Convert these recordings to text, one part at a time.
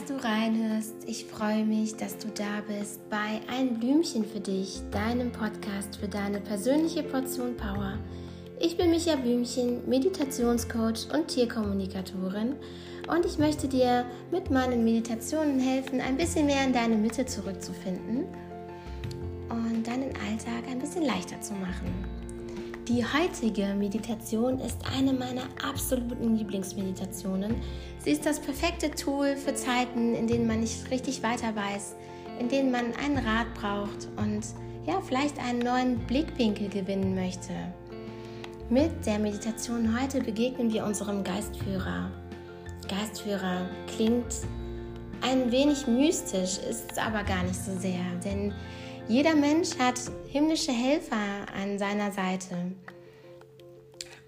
dass du reinhörst. Ich freue mich, dass du da bist bei Ein Blümchen für dich, deinem Podcast für deine persönliche Portion Power. Ich bin Micha Blümchen, Meditationscoach und Tierkommunikatorin und ich möchte dir mit meinen Meditationen helfen, ein bisschen mehr in deine Mitte zurückzufinden und deinen Alltag ein bisschen leichter zu machen. Die heutige Meditation ist eine meiner absoluten Lieblingsmeditationen. Sie ist das perfekte Tool für Zeiten, in denen man nicht richtig weiter weiß, in denen man einen Rat braucht und ja, vielleicht einen neuen Blickwinkel gewinnen möchte. Mit der Meditation heute begegnen wir unserem Geistführer. Geistführer klingt ein wenig mystisch, ist es aber gar nicht so sehr, denn jeder Mensch hat himmlische Helfer an seiner Seite.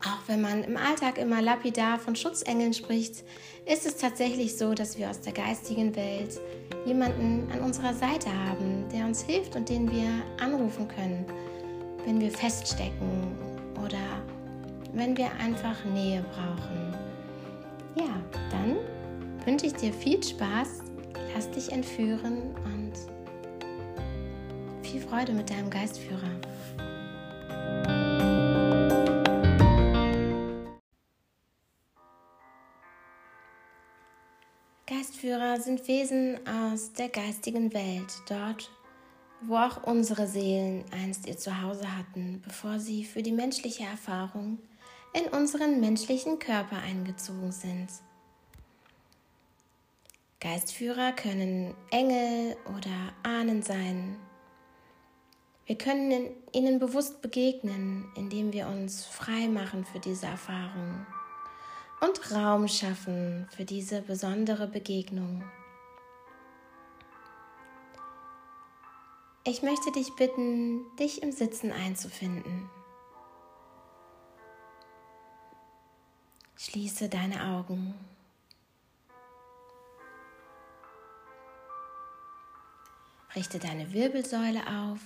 Auch wenn man im Alltag immer lapidar von Schutzengeln spricht, ist es tatsächlich so, dass wir aus der geistigen Welt jemanden an unserer Seite haben, der uns hilft und den wir anrufen können, wenn wir feststecken oder wenn wir einfach Nähe brauchen. Ja, dann wünsche ich dir viel Spaß, lass dich entführen und viel Freude mit deinem Geistführer. Geistführer sind Wesen aus der geistigen Welt, dort, wo auch unsere Seelen einst ihr Zuhause hatten, bevor sie für die menschliche Erfahrung in unseren menschlichen Körper eingezogen sind. Geistführer können Engel oder Ahnen sein, wir können ihnen bewusst begegnen, indem wir uns frei machen für diese Erfahrung und Raum schaffen für diese besondere Begegnung. Ich möchte dich bitten, dich im Sitzen einzufinden. Schließe deine Augen. Richte deine Wirbelsäule auf.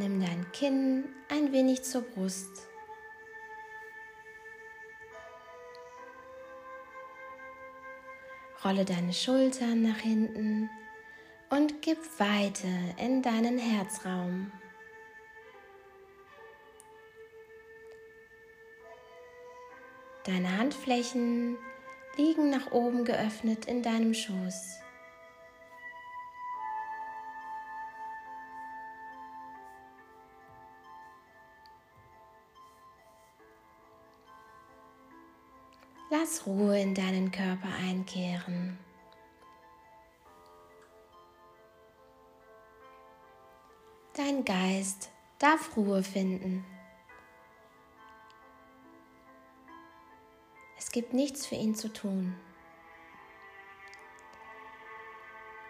Nimm dein Kinn ein wenig zur Brust. Rolle deine Schultern nach hinten und gib Weite in deinen Herzraum. Deine Handflächen liegen nach oben geöffnet in deinem Schoß. Lass Ruhe in deinen Körper einkehren. Dein Geist darf Ruhe finden. Es gibt nichts für ihn zu tun.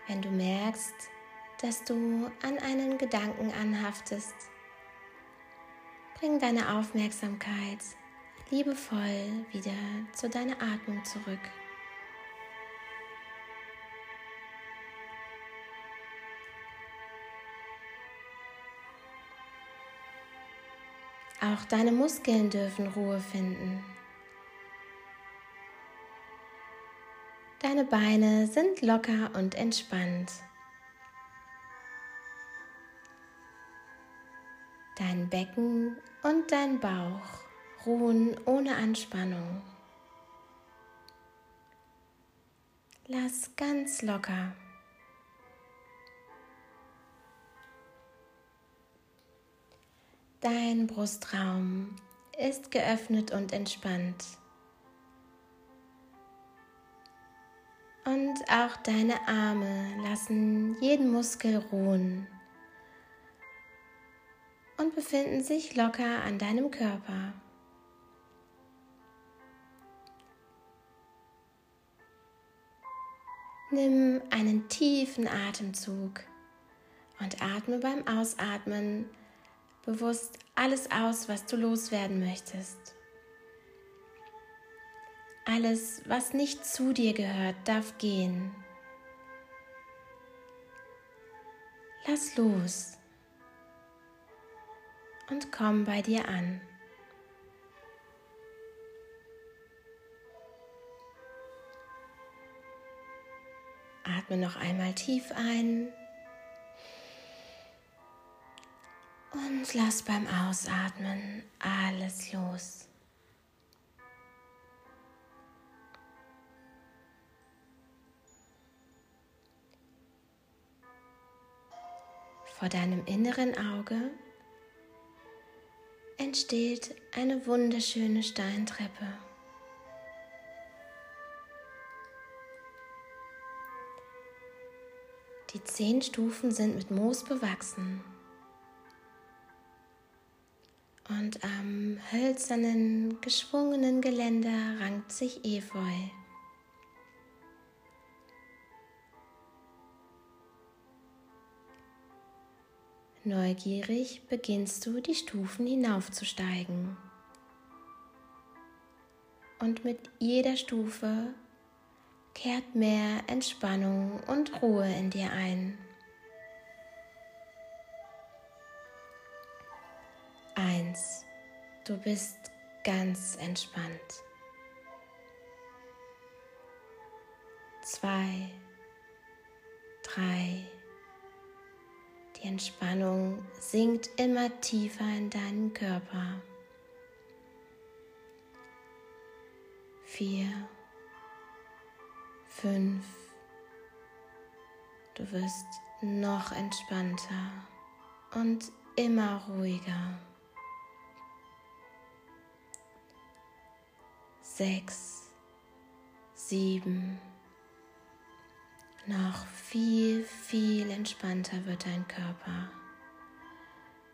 Wenn du merkst, dass du an einen Gedanken anhaftest, bring deine Aufmerksamkeit liebevoll wieder zu deiner Atmung zurück. Auch deine Muskeln dürfen Ruhe finden. Deine Beine sind locker und entspannt. Dein Becken und dein Bauch ruhen ohne Anspannung. Lass ganz locker. Dein Brustraum ist geöffnet und entspannt. Und auch deine Arme lassen jeden Muskel ruhen und befinden sich locker an deinem Körper. Nimm einen tiefen Atemzug und atme beim Ausatmen bewusst alles aus, was du loswerden möchtest. Alles, was nicht zu dir gehört, darf gehen. Lass los und komm bei dir an. Atme noch einmal tief ein und lass beim Ausatmen alles los. Vor deinem inneren Auge entsteht eine wunderschöne Steintreppe. Die zehn Stufen sind mit Moos bewachsen. Und am hölzernen, geschwungenen Geländer rankt sich Efeu. Neugierig beginnst du die Stufen hinaufzusteigen. Und mit jeder Stufe kehrt mehr Entspannung und Ruhe in dir ein. Eins, du bist ganz entspannt. Zwei, drei, die Entspannung sinkt immer tiefer in deinen Körper. Vier, fünf. Du wirst noch entspannter und immer ruhiger. Sechs, sieben. Noch viel, viel entspannter wird dein Körper.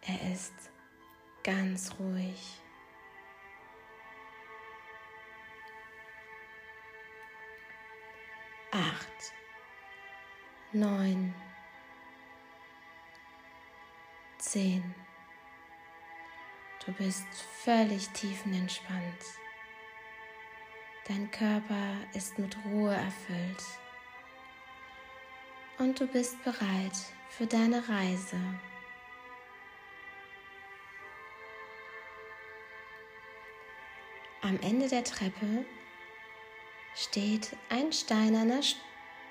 Er ist ganz ruhig. Acht, neun, zehn. Du bist völlig tiefenentspannt. Dein Körper ist mit Ruhe erfüllt und du bist bereit für deine Reise. Am Ende der Treppe steht ein steinerner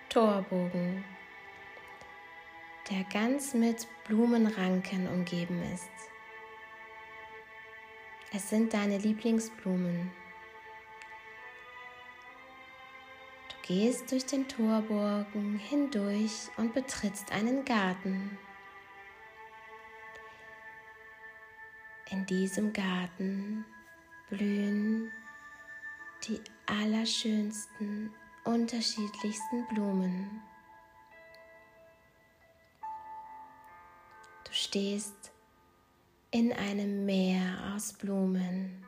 Torbogen, der ganz mit Blumenranken umgeben ist. Es sind deine Lieblingsblumen. gehst durch den Torburgen hindurch und betrittst einen Garten. In diesem Garten blühen die allerschönsten, unterschiedlichsten Blumen. Du stehst in einem Meer aus Blumen.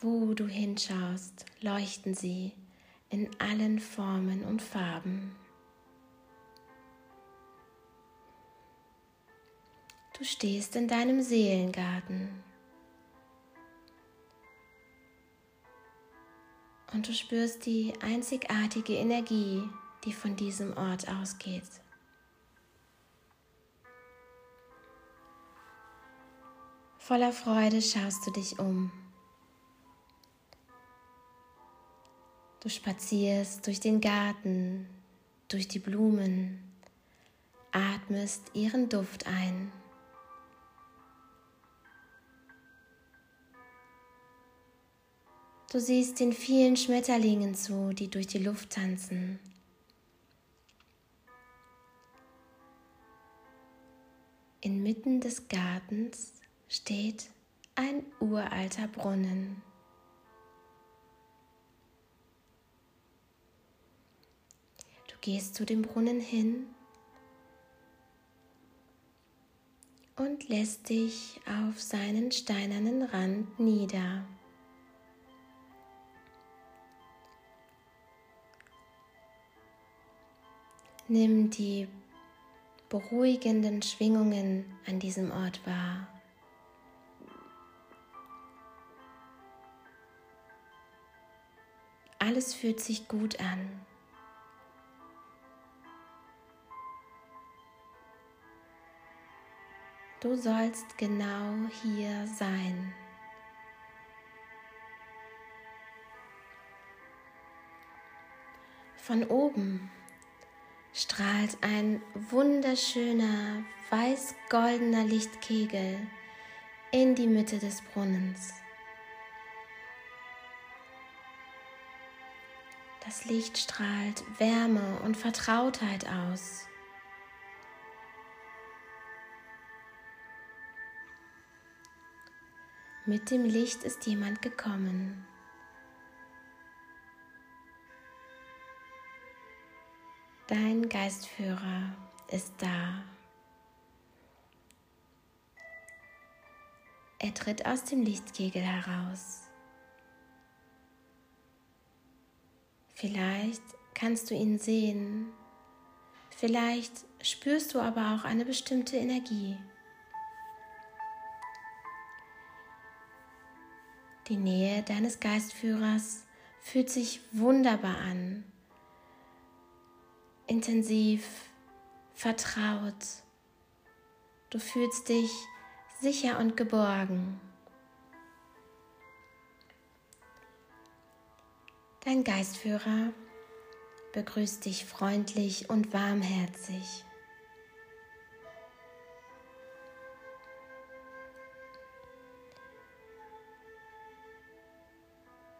Wo du hinschaust, leuchten sie in allen Formen und Farben. Du stehst in deinem Seelengarten und du spürst die einzigartige Energie, die von diesem Ort ausgeht. Voller Freude schaust du dich um. Du spazierst durch den Garten, durch die Blumen, atmest ihren Duft ein. Du siehst den vielen Schmetterlingen zu, die durch die Luft tanzen. Inmitten des Gartens steht ein uralter Brunnen. gehst zu dem Brunnen hin und lässt dich auf seinen steinernen Rand nieder. Nimm die beruhigenden Schwingungen an diesem Ort wahr. Alles fühlt sich gut an. Du sollst genau hier sein. von oben strahlt ein wunderschöner weiß-goldener Lichtkegel in die Mitte des Brunnens. Das Licht strahlt Wärme und Vertrautheit aus. Mit dem Licht ist jemand gekommen. Dein Geistführer ist da. Er tritt aus dem Lichtkegel heraus. Vielleicht kannst du ihn sehen, vielleicht spürst du aber auch eine bestimmte Energie. Die Nähe deines Geistführers fühlt sich wunderbar an, intensiv, vertraut. Du fühlst dich sicher und geborgen. Dein Geistführer begrüßt dich freundlich und warmherzig.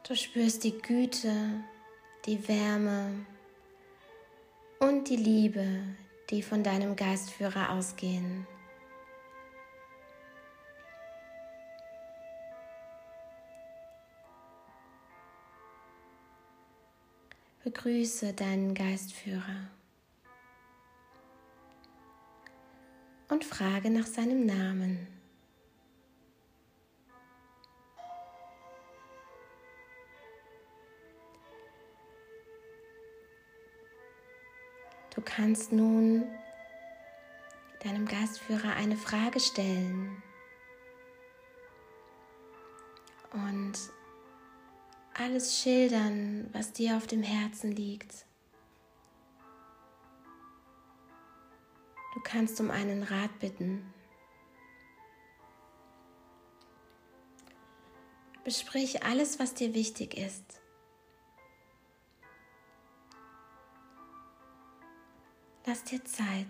Du spürst die Güte, die Wärme und die Liebe, die von deinem Geistführer ausgehen. Begrüße deinen Geistführer und frage nach seinem Namen. Du kannst nun deinem Gastführer eine Frage stellen und alles schildern, was dir auf dem Herzen liegt. Du kannst um einen Rat bitten. Besprich alles, was dir wichtig ist. Lass dir Zeit.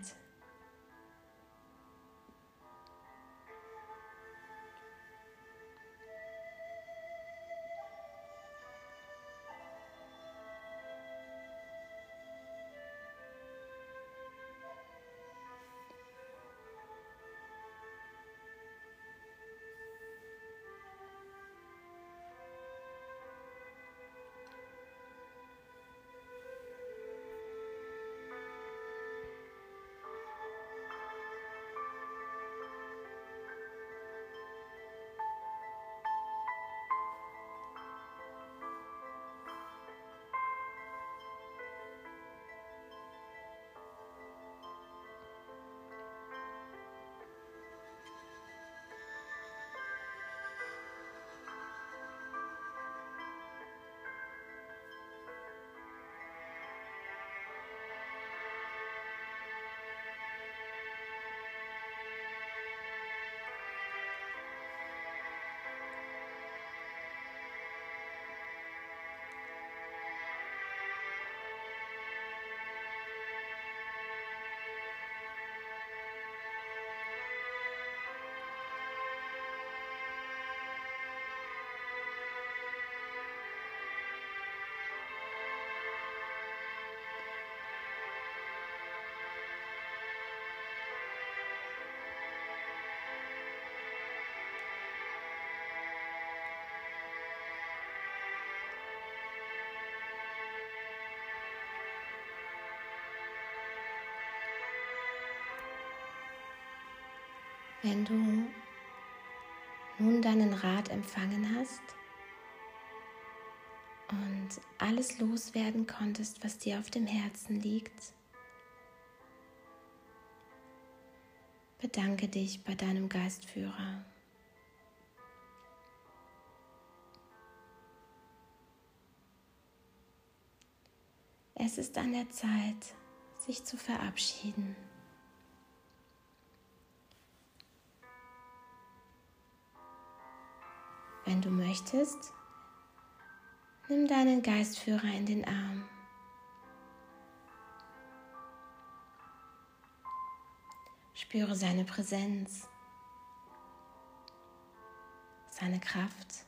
Wenn du nun deinen Rat empfangen hast und alles loswerden konntest, was dir auf dem Herzen liegt, bedanke dich bei deinem Geistführer. Es ist an der Zeit, sich zu verabschieden. Wenn du möchtest, nimm deinen Geistführer in den Arm. Spüre seine Präsenz, seine Kraft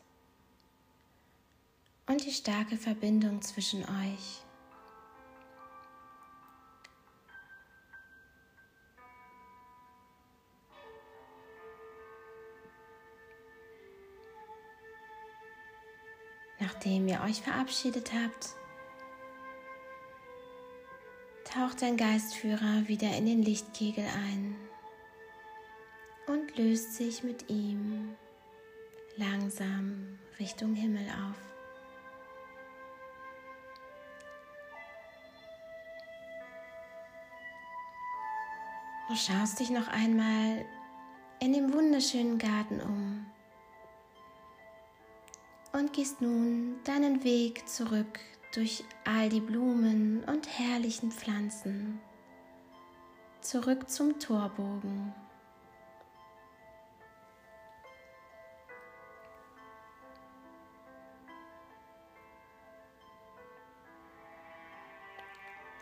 und die starke Verbindung zwischen euch. Nachdem ihr euch verabschiedet habt, taucht dein Geistführer wieder in den Lichtkegel ein und löst sich mit ihm langsam Richtung Himmel auf. Du schaust dich noch einmal in dem wunderschönen Garten um und gehst nun deinen Weg zurück durch all die Blumen und herrlichen Pflanzen, zurück zum Torbogen.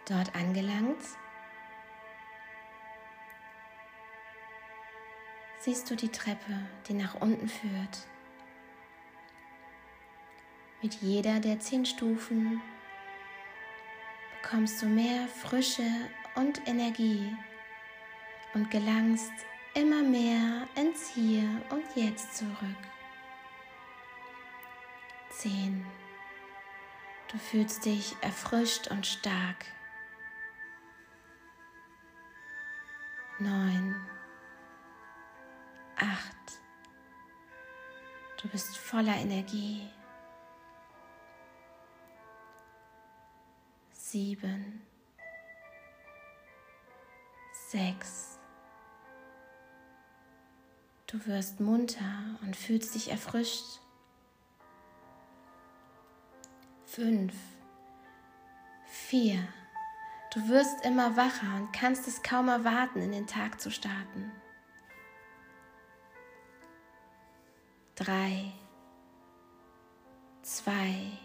Dort angelangt, siehst du die Treppe, die nach unten führt. Mit jeder der zehn Stufen bekommst du mehr Frische und Energie und gelangst immer mehr ins Hier und Jetzt zurück. 10. Du fühlst dich erfrischt und stark. 9. 8. Du bist voller Energie. Sieben, sechs. Du wirst munter und fühlst dich erfrischt. Fünf, vier. Du wirst immer wacher und kannst es kaum erwarten, in den Tag zu starten. Drei, zwei,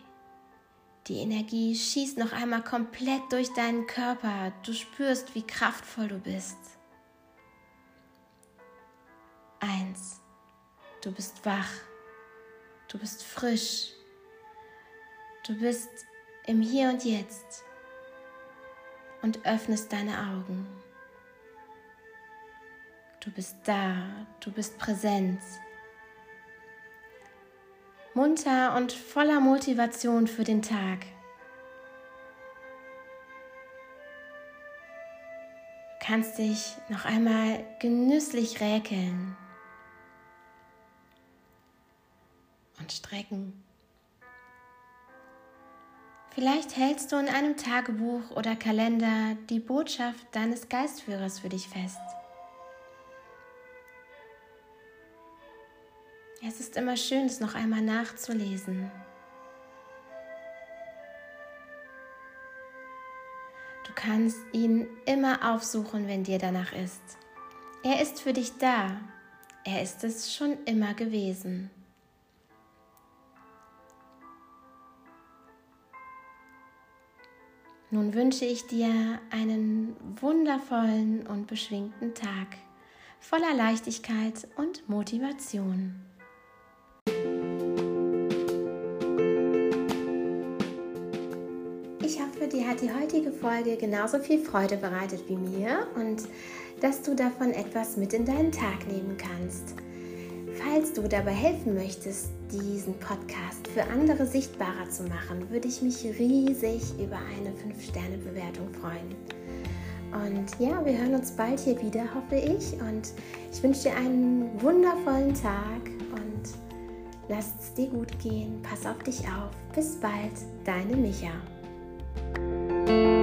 die Energie schießt noch einmal komplett durch deinen Körper. Du spürst, wie kraftvoll du bist. Eins. Du bist wach. Du bist frisch. Du bist im Hier und Jetzt und öffnest deine Augen. Du bist da, du bist präsent munter und voller Motivation für den Tag. Du kannst dich noch einmal genüsslich räkeln und strecken. Vielleicht hältst du in einem Tagebuch oder Kalender die Botschaft deines Geistführers für dich fest. Es ist immer schön, es noch einmal nachzulesen. Du kannst ihn immer aufsuchen, wenn dir danach ist. Er ist für dich da. Er ist es schon immer gewesen. Nun wünsche ich dir einen wundervollen und beschwingten Tag voller Leichtigkeit und Motivation. Dir hat die heutige Folge genauso viel Freude bereitet wie mir und dass du davon etwas mit in deinen Tag nehmen kannst. Falls du dabei helfen möchtest, diesen Podcast für andere sichtbarer zu machen, würde ich mich riesig über eine 5-Sterne-Bewertung freuen. Und ja, wir hören uns bald hier wieder, hoffe ich. Und ich wünsche dir einen wundervollen Tag und lass es dir gut gehen. Pass auf dich auf. Bis bald, deine Micha. Música